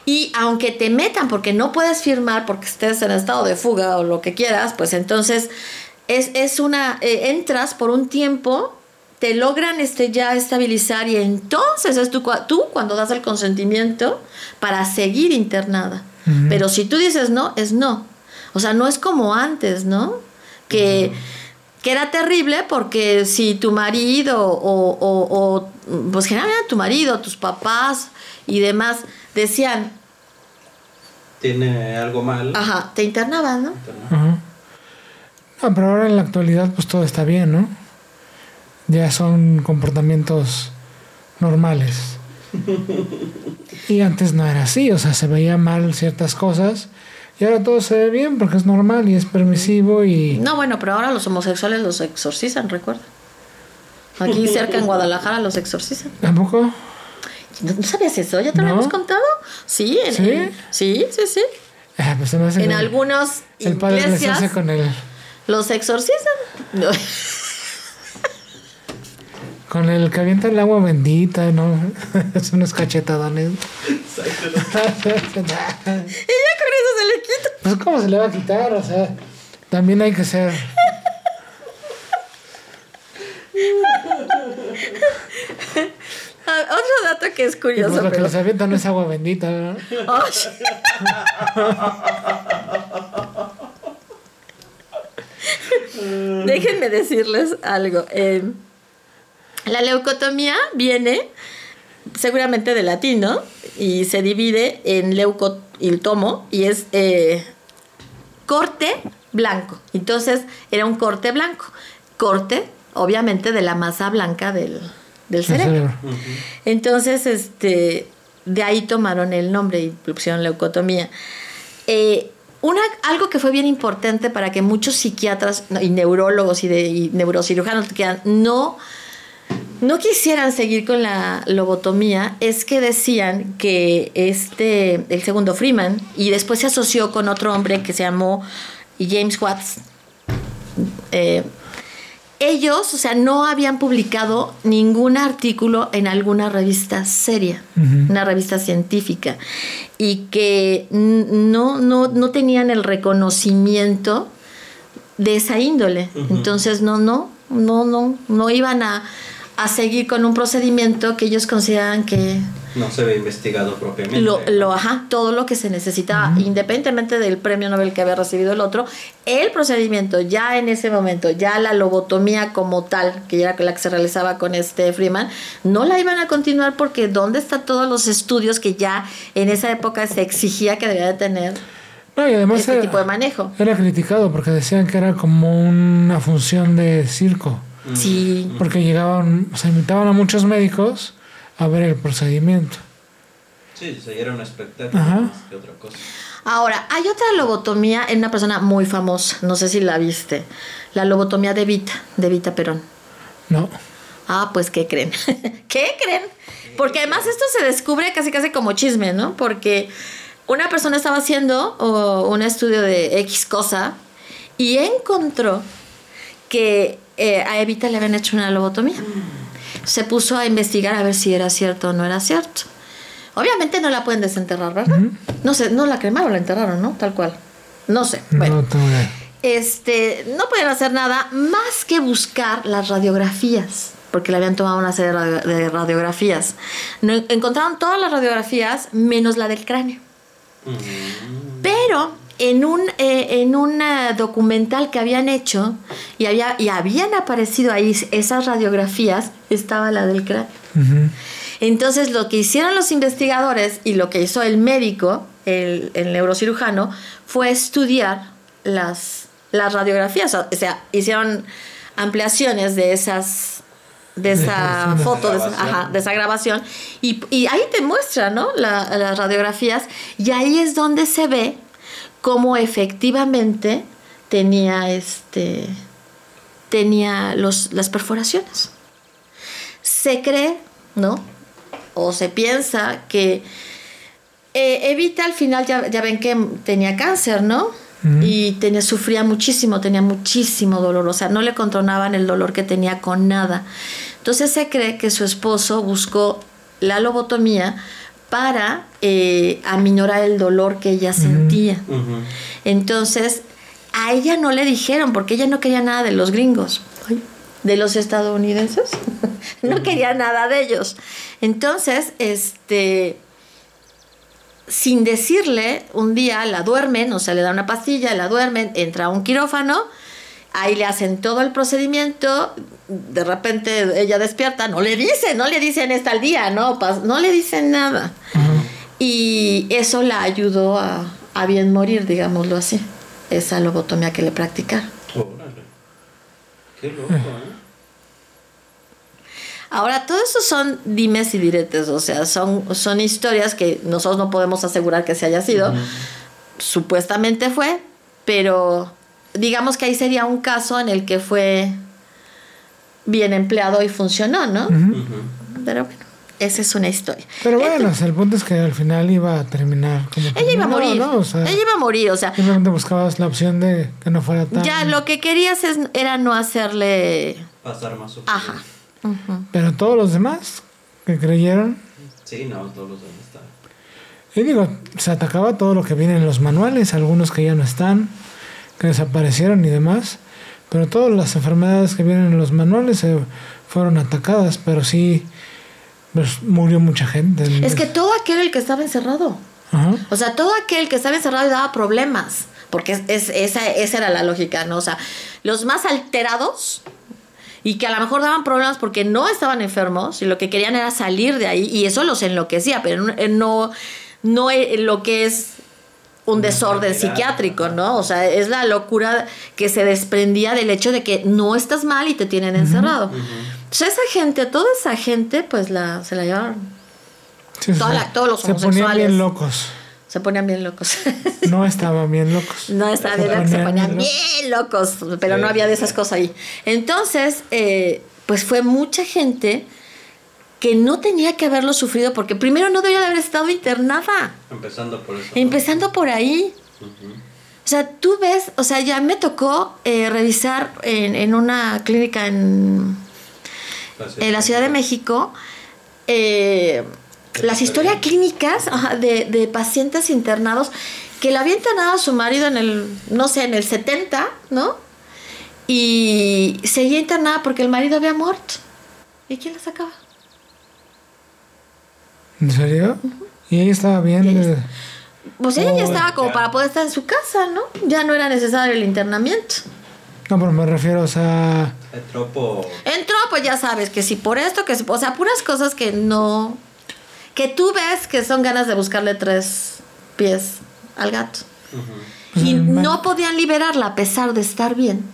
Y aunque te metan porque no puedes firmar porque estés en estado de fuga o lo que quieras, pues entonces es, es una, eh, entras por un tiempo, te logran este, ya estabilizar y entonces es tú, cua- tú cuando das el consentimiento para seguir internada. Pero si tú dices no, es no. O sea, no es como antes, ¿no? Que, que era terrible porque si tu marido o, o, o, pues generalmente tu marido, tus papás y demás decían, Tiene algo mal. ajá, te internaban, ¿no? Ajá. No, pero ahora en la actualidad pues todo está bien, ¿no? Ya son comportamientos normales. Y antes no era así, o sea, se veía mal ciertas cosas y ahora todo se ve bien porque es normal y es permisivo y... No, bueno, pero ahora los homosexuales los exorcizan, recuerda. Aquí cerca en Guadalajara los exorcizan. ¿Tampoco? ¿No, no sabías eso? ¿Ya te lo No. hemos contado? Sí, en, ¿Sí? en- sí, sí, sí. Ah, pues En algunas El padre les hace con el, los exorcizan. Con el que avienta el agua bendita, ¿no? es unos cachetadones. Y ya con eso se le quita. Pues cómo se le va a quitar, o sea, también hay que ser... Ah, otro dato que es y curioso. pues lo que pero- les avienta no es agua bendita, ¿no? Ay. Déjenme decirles algo. Eh, la leucotomía viene seguramente de latín, ¿no? Y se divide en leuco y el tomo y es eh, corte blanco. Entonces era un corte blanco. Corte, obviamente, de la masa blanca del, del El cerebro. Entonces, este, de ahí tomaron el nombre y pusieron leucotomía. Eh, una, algo que fue bien importante para que muchos psiquiatras y neurólogos y, de, y neurocirujanos que no, no quisieran seguir con la lobotomía es que decían que este, el segundo Freeman, y después se asoció con otro hombre que se llamó James Watts, eh, ellos, o sea, no habían publicado ningún artículo en alguna revista seria, una revista científica, y que no, no, no tenían el reconocimiento de esa índole. Entonces, no, no, no, no, no iban a, a seguir con un procedimiento que ellos consideraban que No se ve investigado propiamente. lo, lo, ajá, todo lo que se necesitaba, independientemente del premio Nobel que había recibido el otro, el procedimiento ya en ese momento, ya la lobotomía como tal, que era la que se realizaba con este Freeman, no la iban a continuar porque ¿dónde están todos los estudios que ya en esa época se exigía que debía de tener No, y además este era, tipo de manejo? era criticado porque decían que era como una función de circo. Mm. Sí. Porque llegaban, o sea, invitaban a muchos médicos a ver el procedimiento. Sí, o sea, era un espectáculo Ajá. más que otra cosa. Ahora, hay otra lobotomía en una persona muy famosa, no sé si la viste, la lobotomía de Vita, de Vita Perón. No. Ah, pues, ¿qué creen? ¿Qué creen? Porque además esto se descubre casi casi como chisme, ¿no? Porque una persona estaba haciendo oh, un estudio de X cosa y encontró que eh, a Evita le habían hecho una lobotomía. se puso a investigar a ver si era cierto o no era cierto. Obviamente no la pueden desenterrar, ¿verdad? No sé, no la cremaron, la enterraron, ¿no? Tal cual. No sé. Bueno, este, no pueden hacer nada más que buscar las radiografías, porque le habían tomado una serie de radiografías. encontraron todas las radiografías menos la del cráneo. Mm. Pero en un, eh, en un documental que habían hecho y, había, y habían aparecido ahí esas radiografías, estaba la del cráneo. Entonces lo que hicieron los investigadores y lo que hizo el médico, el, neurocirujano, fue estudiar las, las radiografías. O sea, hicieron ampliaciones de esas de esa foto, de esa, de esa, grabación, y, ahí te muestra, ¿no? las radiografías, y ahí es donde se ve cómo efectivamente tenía este tenía los, las perforaciones. Se cree, ¿no? O se piensa que eh, Evita al final ya, ven que tenía cáncer, ¿no? Y tenía, sufría muchísimo, tenía muchísimo dolor, o sea, no le controlaban el dolor que tenía con nada. Entonces se cree que su esposo buscó la lobotomía para eh, aminorar el dolor que ella sentía. Entonces, a ella no le dijeron, porque ella no quería nada de los gringos, de los estadounidenses, no quería nada de ellos. Entonces, este, sin decirle, un día la duermen, o sea, le da una pastilla, la duermen, entra a un quirófano, ahí le hacen todo el procedimiento, de repente ella despierta, no le dicen, no le dicen está el día, no, no le dicen nada. Y eso la ayudó a, bien morir, digámoslo así, esa lobotomía que le practicaron. Qué loco, ¿eh? Ahora, todo eso son dimes y diretes, o sea, son, son historias que nosotros no podemos asegurar que se haya sido. Supuestamente fue, pero digamos que ahí sería un caso en el que fue bien empleado y funcionó, ¿no? Pero bueno, esa es una historia. Pero bueno, el punto es que al final iba a terminar como... Ella iba a morir, ella iba a morir, o sea... Simplemente buscabas la opción de que no fuera tan... Ya, lo que querías era no hacerle... Pasar más Ajá. Pero todos los demás que creyeron... Sí, no, todos los demás están. Y digo, se atacaba todo lo que viene en los manuales, algunos que ya no están, que desaparecieron y demás. Pero todas las enfermedades que vienen en los manuales se fueron atacadas, pero sí pues, murió mucha gente. Es que todo aquel el que estaba encerrado. O sea, todo aquel que estaba encerrado y daba problemas. Porque es, esa, esa era la lógica, ¿no? O sea, los más alterados y que a lo mejor daban problemas porque no estaban enfermos y lo que querían era salir de ahí y eso los enloquecía, pero no, no lo que es un desorden psiquiátrico, ¿no? O sea, es la locura que se desprendía del hecho de que no estás mal y te tienen encerrado. Entonces esa gente, toda esa gente, pues la, se la llevaron. todos los se ponían bien locos. Se ponían bien locos. no estaban bien locos. No estaban bien locos, se ponían bien locos, pero no había de esas cosas ahí. Entonces, eh, pues fue mucha gente que no tenía que haberlo sufrido porque primero no debería de haber estado internada. Empezando por eso. Empezando por ahí. O sea, tú ves, o sea, ya me tocó eh, revisar en, una clínica en, en, la Ciudad de México eh, las historias clínicas de, de, pacientes internados que le había internado a su marido en el, no sé, en el 70, ¿no? Y seguía internada porque el marido había muerto. ¿Y quién la sacaba? ¿En serio? ¿Y ella estaba bien? Pues ella ya estaba como para poder estar en su casa, ¿no? Ya no era necesario el internamiento. No, pero me refiero, o sea... Entró Entró, pues ya sabes, que si por esto, que si... O sea, puras cosas que no... Que tú ves que son ganas de buscarle tres pies al gato. Y pues, no podían liberarla a pesar de estar bien.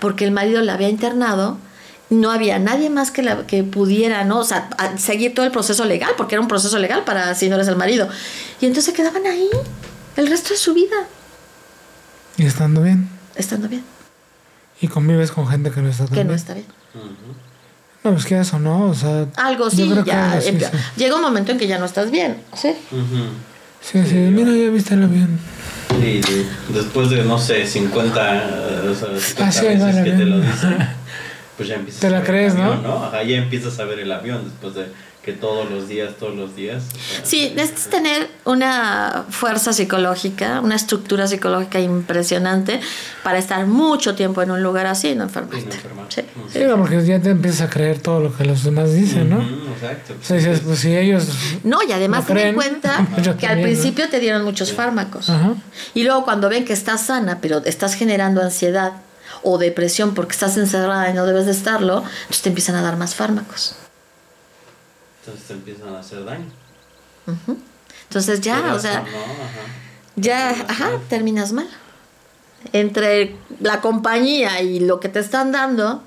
Porque el marido la había internado no había nadie más que, la, que pudiera, ¿no? O sea, seguir todo el proceso legal, porque era un proceso legal para si no eres el marido. Y entonces quedaban ahí el resto de su vida. ¿Y estando bien? Estando bien. ¿Y convives con gente que no está tan bien? Que no está bien. No, pues que eso, ¿no? O sea... Algo sí, ya... Llega un momento en que ya no estás bien, ¿sí? Sí, sí, mira, ya viste el avión. Y después de, no sé, 50, o sea, 50 veces que te lo dicen pues ya empiezas Te la a ver crees, el ¿no? avión, ¿no? Ajá, ya empiezas a ver el avión después de que todos los días, todos los días. Sí, necesitas tener una fuerza psicológica, una estructura psicológica impresionante para estar mucho tiempo en un lugar así y no y no enfermarte. enfermar. Sí. Sí, porque ya te empiezas a creer todo lo que los demás dicen, ¿no? Ujú, exacto. O sea, dices, pues si ellos... No, y además ¿No ten en cuenta que al principio te dieron muchos fármacos. Ajá. Y luego cuando ven que estás sana, pero estás generando ansiedad o depresión porque estás encerrada y no debes de estarlo, entonces te empiezan a dar más fármacos. Entonces te empiezan a hacer daño. Entonces ya, o sea, no, ajá. ya, Terminas ajá, mal. terminas mal. Entre la compañía y lo que te están dando,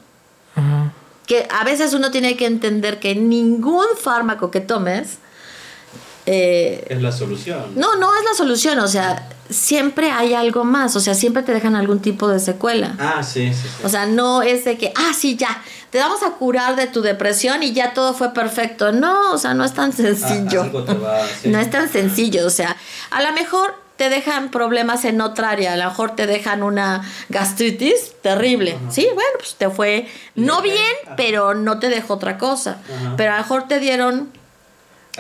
Ajá. que a veces uno tiene que entender que ningún fármaco que tomes, eh, Es la solución. no, no es la solución, o sea, siempre hay algo más, o sea, siempre te dejan algún tipo de secuela. Ah, sí, sí, sí. O sea, no es de que, ah, sí, ya, te vamos a curar de tu depresión y ya todo fue perfecto. No, o sea, no es tan Ah, sencillo. algo te va a hacer. No es tan sencillo, o sea, a lo mejor te dejan problemas en otra área, a lo mejor te dejan una gastritis terrible. Sí, bueno, pues te fue no bien, pero no te dejó otra cosa. Ajá. Pero a lo mejor te dieron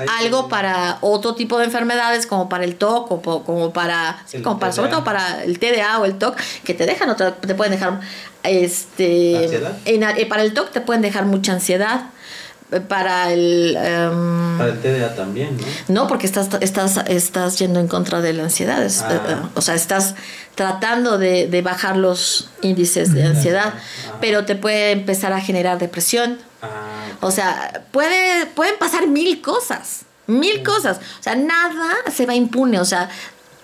algo para otro tipo de enfermedades como para el TOC o po- como para, sí, como para sobre todo para el TDA o el TOC que te dejan otra te pueden dejar este ¿Ansiedad? en eh, para el TOC te pueden dejar mucha ansiedad para el em, Para el TDA también, ¿no? no porque estás estás estás yendo en contra de la ansiedad es- Ah. eh, eh, o sea estás tratando de, de bajar los índices de ansiedad Ah. pero te puede empezar a generar depresión Ah, o sea, puede, pueden pasar mil cosas, mil cosas. O sea, nada se va impune. O sea,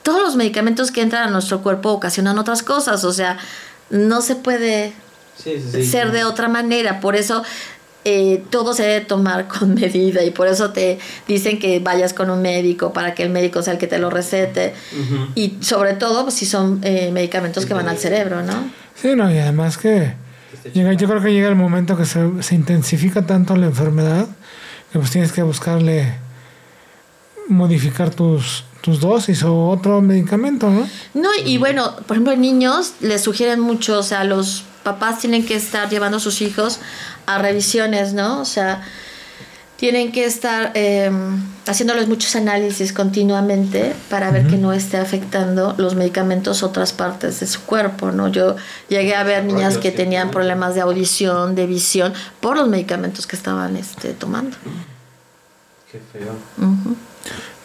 todos los medicamentos que entran a nuestro cuerpo ocasionan otras cosas. O sea, no se puede sí, sí, sí. ser de otra manera. Por eso eh, todo se debe tomar con medida y por eso te dicen que vayas con un médico para que el médico sea el que te lo recete. Y sobre todo pues, si son eh, medicamentos que van al cerebro, ¿no? Sí, no, y además que llega, yo creo que llega el momento que se, se intensifica tanto la enfermedad que pues tienes que buscarle modificar tus, tus dosis o otro medicamento, ¿no? No, y bueno, por ejemplo, en niños les sugieren mucho, o sea, los papás tienen que estar llevando a sus hijos a revisiones, ¿no? O sea, tienen que estar eh, haciéndoles muchos análisis continuamente para ver que no esté afectando los medicamentos otras partes de su cuerpo, ¿no? Yo llegué a ver niñas que tenían problemas de audición, de visión, por los medicamentos que estaban este, tomando. Qué feo.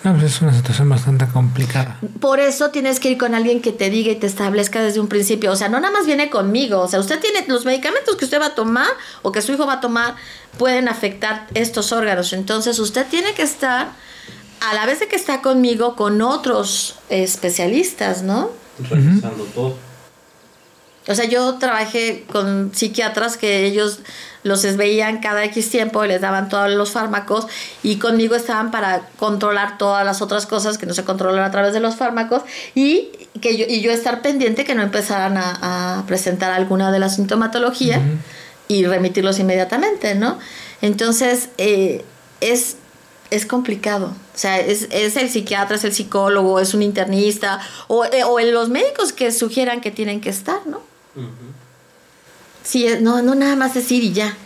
No, pues es una situación bastante complicada. Por eso tienes que ir con alguien que te diga y te establezca desde un principio. O sea, no nada más viene conmigo. O sea, usted tiene los medicamentos que usted va a tomar o que su hijo va a tomar pueden afectar estos órganos. Entonces, usted tiene que estar a la vez de que está conmigo con otros especialistas, ¿no? Revisando todo. O sea, yo trabajé con psiquiatras que ellos los veían cada X tiempo y les daban todos los fármacos y conmigo estaban para controlar todas las otras cosas que no se controlan a través de los fármacos y que yo, y yo estar pendiente que no empezaran a, a presentar alguna de la sintomatología y remitirlos inmediatamente, ¿no? Entonces, eh, es, es complicado. O sea, es, es el psiquiatra, es el psicólogo, es un internista o, eh, o los médicos que sugieran que tienen que estar, ¿no? Ujú. Sí, es- no, no nada más decir y ya.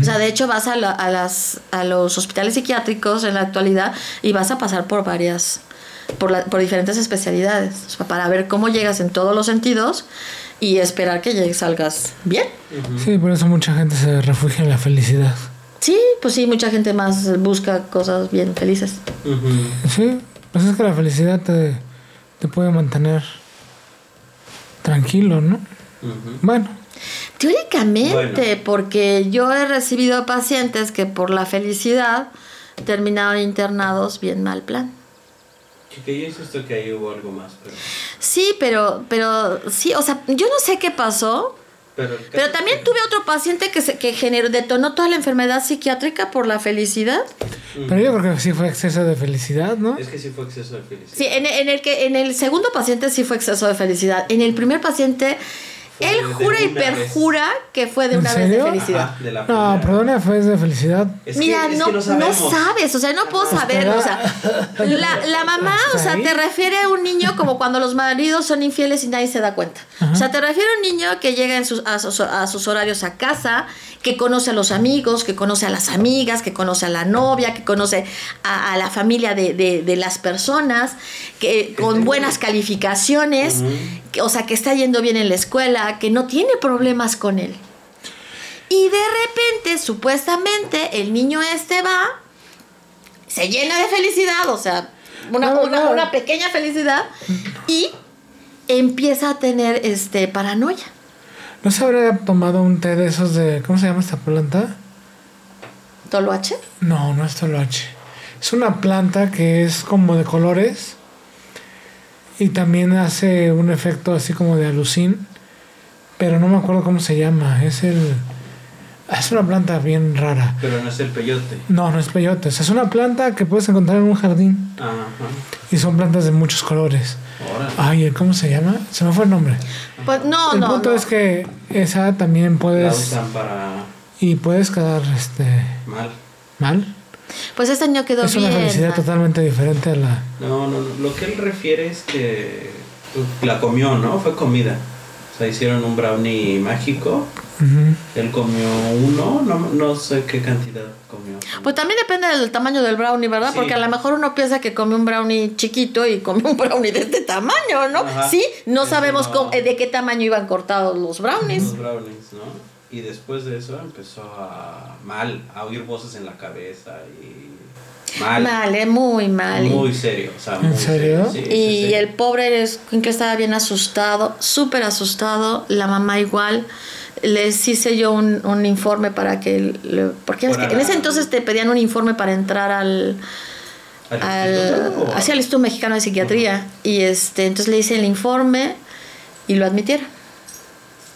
O sea, de hecho vas a, la- a, las, a los hospitales psiquiátricos en la actualidad y vas a pasar por varias, por, la- por diferentes especialidades, o sea, para ver cómo llegas en todos los sentidos y esperar que llegues, salgas bien. Sí, por eso mucha gente se refugia en la felicidad. Sí, pues sí, mucha gente más busca cosas bien felices. Sí, pues es que la felicidad te, te puede mantener tranquilo, ¿no? Bueno, Teóricamente, Bueno. porque yo he recibido pacientes que por la felicidad terminaron internados bien mal plan. Que- yo insisto que ahí hubo algo más, pero... Sí, pero, pero sí, o sea, yo no sé qué pasó, Pero, también que- tuve otro paciente que, se, que generó, detonó toda la enfermedad psiquiátrica por la felicidad. pero yo creo que sí fue exceso de felicidad, ¿no? Es que sí fue exceso de felicidad. Sí, en, en el que en el segundo paciente sí fue exceso de felicidad. En el primer paciente él jura y perjura que fue de una vez de felicidad. no, perdona, fue de felicidad. Mira, no, no, sabes, o sea, no puedo saber, o sea, la, la mamá, o sea, te refiere a un niño como cuando los maridos son infieles y nadie se da cuenta. O sea, te refiere a un niño que llega en sus, a, sus, horarios a casa, que conoce a los amigos, que conoce a las amigas, que conoce a la novia, que conoce a, la familia de, de, las personas, que con buenas calificaciones, o sea, que está yendo bien en la escuela, que no tiene problemas con él. Y de repente, supuestamente, el niño este va, se llena de felicidad, o sea, una, una, pequeña felicidad, y empieza a tener este paranoia. ¿No se habría tomado un té de esos de. ¿Cómo se llama esta planta? ¿Toloache? No, no es toloache. Es una planta que es como de colores y también hace un efecto así como de alucín, pero no me acuerdo cómo se llama. Es el. Es una planta bien rara. Pero no es el peyote. No, no es peyote. Es una planta que puedes encontrar en un jardín. Ajá. Y son plantas de muchos colores. Ay, ¿cómo se llama? Se me fue el nombre. Pues no, el no. El punto es que esa también puedes. La usan para. Y puedes quedar este. Mal. Mal. Pues este año quedó bien. Es una felicidad totalmente diferente a la. No, no, no. Lo que él refiere es que la comió, ¿no? Fue comida. O sea, hicieron un brownie mágico. Él comió uno, no, no sé qué cantidad comió. Pues también depende del tamaño del brownie, ¿verdad? Porque a lo mejor uno piensa que comió un brownie chiquito y comió un brownie de este tamaño, ¿no? Sí, no sabemos eh, de qué tamaño iban cortados los brownies. Los brownies, ¿no? Y después de eso empezó a mal, a oír voces en la cabeza y Mal. Mal, eh, muy mal. Muy serio. O sea, muy ¿En serio? y el pobre que estaba bien asustado, súper asustado. La mamá igual. Les hice yo un, un informe para que... porque en ese entonces te pedían un informe para entrar al... al hacia el Instituto Mexicano de Psiquiatría. Y este entonces le hice el informe y lo admitieron.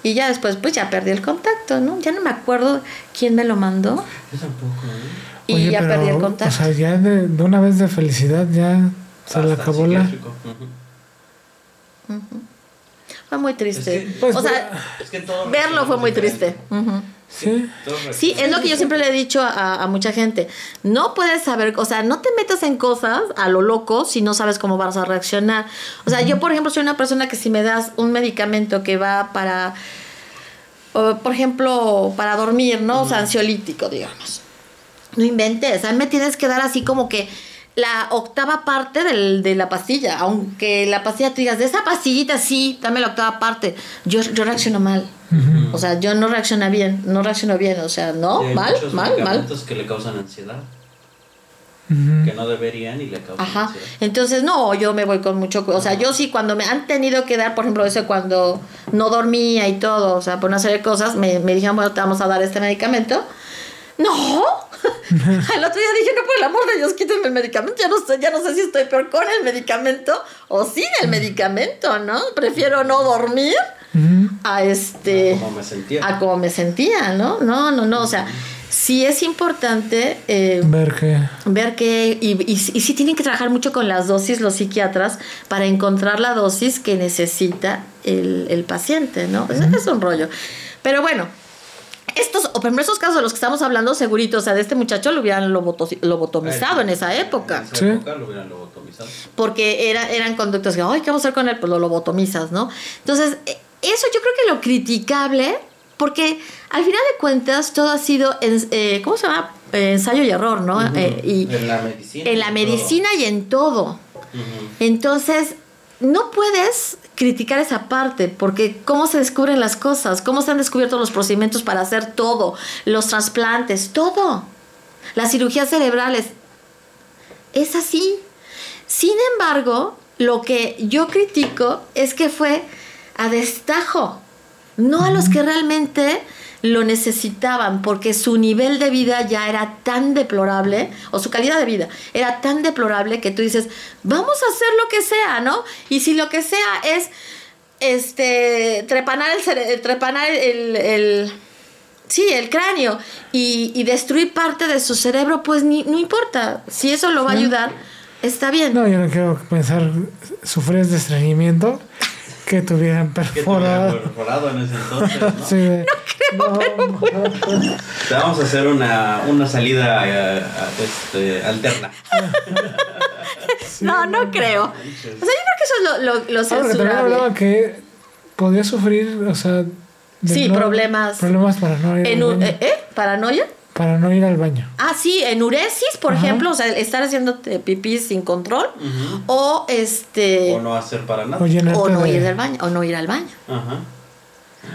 Y ya después, pues ya perdí el contacto, ¿no? Ya no me acuerdo quién me lo mandó. Yo tampoco, ¿eh? y ya perdí el contacto. O sea, ya de, una vez de felicidad ya se le acabó la... Fue muy triste. Pues, o sea, verlo fue muy triste. Sí. Sí, es lo que yo siempre le he dicho a, a, mucha gente. No puedes saber, o sea, no te metas en cosas a lo loco si no sabes cómo vas a reaccionar. O sea, yo, por ejemplo, soy una persona que si me das un medicamento que va para, por ejemplo, para dormir, ¿no? O sea, ansiolítico, digamos no inventes, a mí me tienes que dar así como que la octava parte del, de la pastilla, aunque la pastilla tú digas, de esa pastillita sí, dame la octava parte. Yo, yo reacciono mal. O sea, yo no reacciono bien, no reacciono bien, o sea, no, mal, mal, mal. que le causan ansiedad. Que no deberían y le causan Ajá. Ansiedad. Entonces, no, yo me voy con mucho. O sea, yo sí, cuando me han tenido que dar, por ejemplo, eso cuando no dormía y todo, o sea, por una serie de cosas, me, me dijeron, bueno, te vamos a dar este medicamento. No, Al otro día dije, no, por el amor de Dios, quítenme el medicamento. Ya no sé, ya no sé si estoy peor con el medicamento o sin el medicamento, ¿no? Prefiero no dormir a este. A como me sentía. A como me sentía, ¿no? No, no, no. O sea, sí es importante. Eh, ver que. Ver que. Y, y, sí tienen que trabajar mucho con las dosis los psiquiatras para encontrar la dosis que necesita el, el paciente, ¿no? es un rollo. Pero bueno, estos, o por esos casos de los que estamos hablando, segurito, o sea, de este muchacho lo hubieran lobotomizado en esa época. En esa época lo hubieran lobotomizado. Porque era, eran conductos que, ay, ¿qué vamos a hacer con él? Pues lo lobotomizas, ¿no? Entonces, e, eso yo creo que lo criticable, porque al final de cuentas todo ha sido, eh, ¿cómo se llama? ensayo y error, ¿no? Eh, y en la medicina. En la medicina y en todo. Entonces, no puedes criticar esa parte, porque cómo se descubren las cosas, cómo se han descubierto los procedimientos para hacer todo, los trasplantes, todo, las cirugías cerebrales. Es así. Sin embargo, lo que yo critico es que fue a destajo, no a los que realmente lo necesitaban porque su nivel de vida ya era tan deplorable, o su calidad de vida era tan deplorable que tú dices, vamos a hacer lo que sea, ¿no? Y si lo que sea es este trepanar el, trepanar el, el sí, el cráneo y, destruir parte de su cerebro, pues ni, no importa. Si eso lo va a ayudar, está bien. No, yo no quiero pensar, sufres de estreñimiento que tuvieran perforado. Que perforado en ese entonces, ¿no? sí, no creo, Te vamos a hacer una, una salida eh, este, alterna. no, no creo. O sea, yo creo que eso es lo, lo, lo censurable. hablaba que podía sufrir, o sea... Sí, problemas. Problemas paranoia. En, ¿eh? ¿Eh? ¿Paranoia? Para no ir al baño. Ah, sí, enuresis, por ejemplo, o sea, estar haciendo pipí sin control. O este. O no hacer para nada. O, no ir al baño. O no ir al baño. Ajá.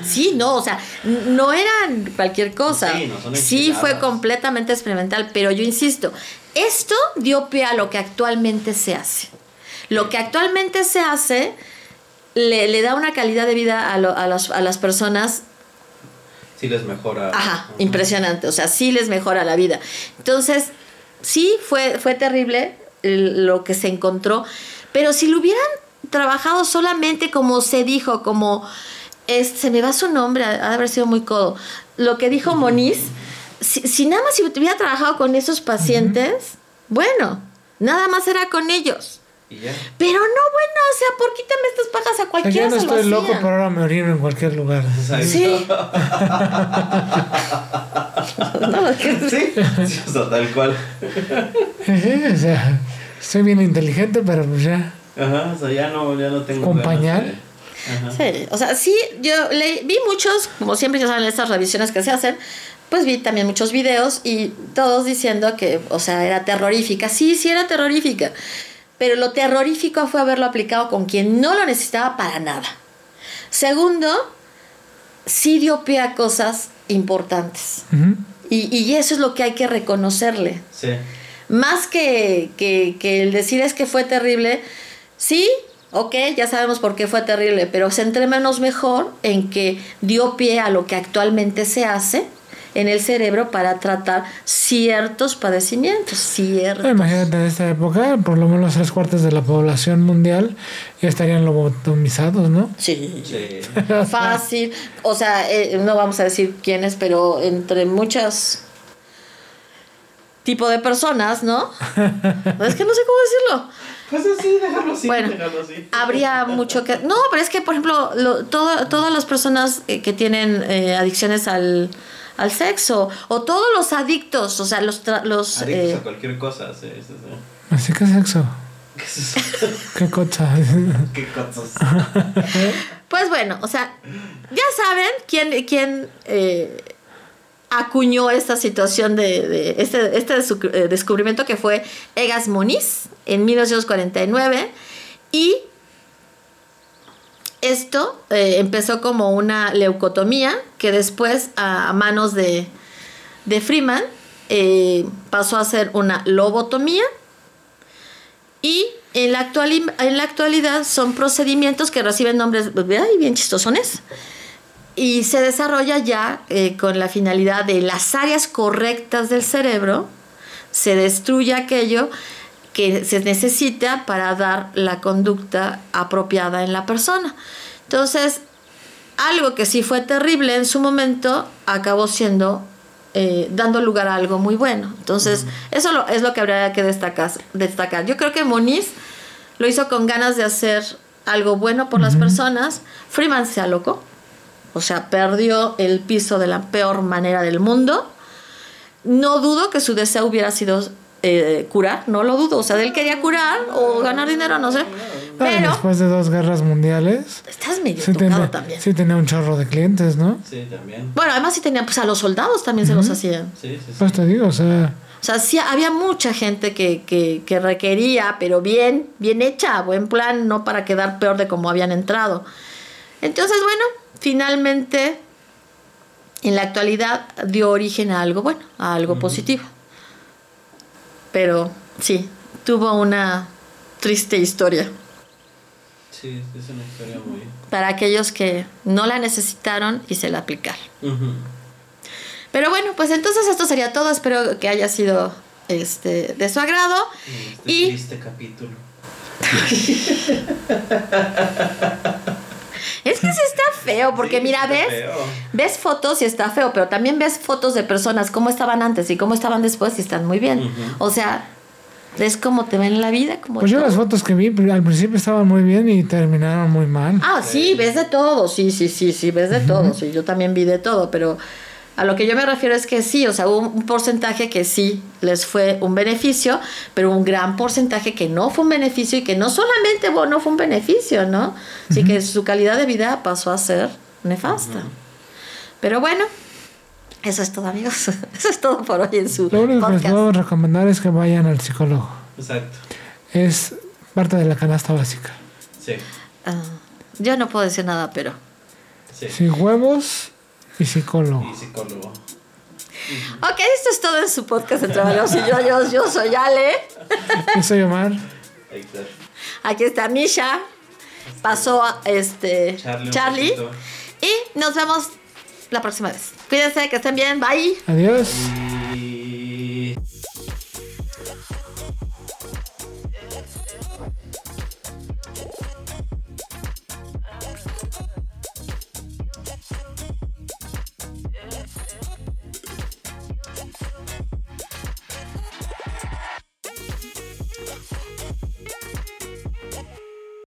Sí, no, o sea, no eran cualquier cosa. Sí, no son sí fue completamente experimental, pero yo insisto, esto dio pie a lo que actualmente se hace. Lo que actualmente se hace le, le da una calidad de vida a, a, los, a las personas sí les mejora. Ajá, impresionante, o sea, sí les mejora la vida. Entonces, sí fue, fue terrible lo que se encontró, pero si lo hubieran trabajado solamente como se dijo, como, es, se me va su nombre, ha de haber sido muy codo, lo que dijo Moniz, si, nada más si hubiera trabajado con esos pacientes, bueno, nada más era con ellos. Pero no, bueno, o sea, ¿por qué te estas pagas a cualquiera? Yo no estoy loco, pero ahora me orino en cualquier lugar. Sí. sí, o sea, tal cual. o sea, soy bien inteligente, pero pues ya. Ajá, o sea, ya no, ya no tengo. Compañar. Sí, o sea, sí, yo le, vi muchos, como siempre ya saben, estas revisiones que se hacen, pues vi también muchos videos y todos diciendo que, o sea, era terrorífica. Sí, sí era terrorífica. Pero lo terrorífico fue haberlo aplicado con quien no lo necesitaba para nada. Segundo, sí dio pie a cosas importantes. y, y, eso es lo que hay que reconocerle. Sí. Más que, que, que el decir es que fue terrible, sí, ok, ya sabemos por qué fue terrible, pero centrémonos mejor en que dio pie a lo que actualmente se hace en el cerebro para tratar ciertos padecimientos, ciertos. Imagínate, en esta época, por lo menos tres cuartos de la población mundial ya estarían lobotomizados, ¿no? Sí, fácil. O sea, eh, no vamos a decir quiénes, pero entre muchas tipo de personas, ¿no? es que no sé cómo decirlo. Pues así, déjalo así, bueno, así. Habría mucho que... No, pero es que, por ejemplo, todas las personas eh, que tienen eh, adicciones al, al sexo. O todos los adictos, o sea, los... los Adictos eh, a cualquier cosa, sí, sí, sí. Así que sexo. ¿Qué es? ¿Qué cosas? ¿Qué cosas? pues bueno, o sea, ya saben quién, quién eh, acuñó esta situación de, de este, este eh, descubrimiento que fue Egas Moniz en 1949 y esto eh, empezó como una leucotomía que después a, manos de, Freeman eh, pasó a ser una lobotomía. Y en la, en la actualidad son procedimientos que reciben nombres ay, bien chistosones. Y se desarrolla ya eh, con la finalidad de las áreas correctas del cerebro se destruye aquello que se necesita para dar la conducta apropiada en la persona. Entonces, algo que sí fue terrible en su momento acabó siendo eh, dando lugar a algo muy bueno. Entonces, eso es lo que habría que destacar, destacar. Yo creo que Moniz lo hizo con ganas de hacer algo bueno por las personas. Freeman se alocó, o sea, perdió el piso de la peor manera del mundo. No dudo que su deseo hubiera sido eh, curar, no lo dudo. O sea, él quería curar o ganar dinero, no sé. Pero. Después de dos guerras mundiales. Estás medio sí tenía, también. Sí, tenía un chorro de clientes, ¿no? Sí, también. Bueno, además sí tenía, pues a los soldados también se los hacían. Sí, sí, sí. Pues te digo, o sea. O sea, sí había mucha gente que, que, que requería, pero bien, bien hecha, buen plan, no para quedar peor de como habían entrado. Entonces, bueno, finalmente, en la actualidad dio origen a algo bueno, a algo positivo. Pero sí, tuvo una triste historia. Sí, es una historia muy... Para aquellos que no la necesitaron y se la aplicaron. Pero bueno, pues entonces esto sería todo. Espero que haya sido este de su agrado. Este y triste capítulo. Es que sí está feo, porque mira, ves, ves fotos y está feo, pero también ves fotos de personas cómo estaban antes y cómo estaban después y están muy bien. O sea, Es como te ven en la vida. Como pues yo las fotos que vi al principio estaban muy bien y terminaron muy mal. Ah, sí, ves de todo, sí, sí, sí, sí, ves de todo. Sí, yo también vi de todo, pero a lo que yo me refiero es que sí, o sea, hubo un porcentaje que sí les fue un beneficio, pero un gran porcentaje que no fue un beneficio y que no solamente no fue un beneficio, ¿no? Así que su calidad de vida pasó a ser nefasta. Pero bueno, eso es todo, amigos. Eso es todo por hoy en su. Lo único que les puedo recomendar es que vayan al psicólogo. Exacto. Es parte de la canasta básica. Sí. Ah, yo no puedo decir nada, pero. Sí. Sin huevos y psicólogo. Y psicólogo. Ok, esto es todo en su podcast entre Valiosos y yo, yo. Yo soy Ale. Yo soy Omar. Aquí está Misha. Pasó este Charlie. Charlie y nos vemos la próxima vez. Cuídense, que estén bien. Bye. Adiós.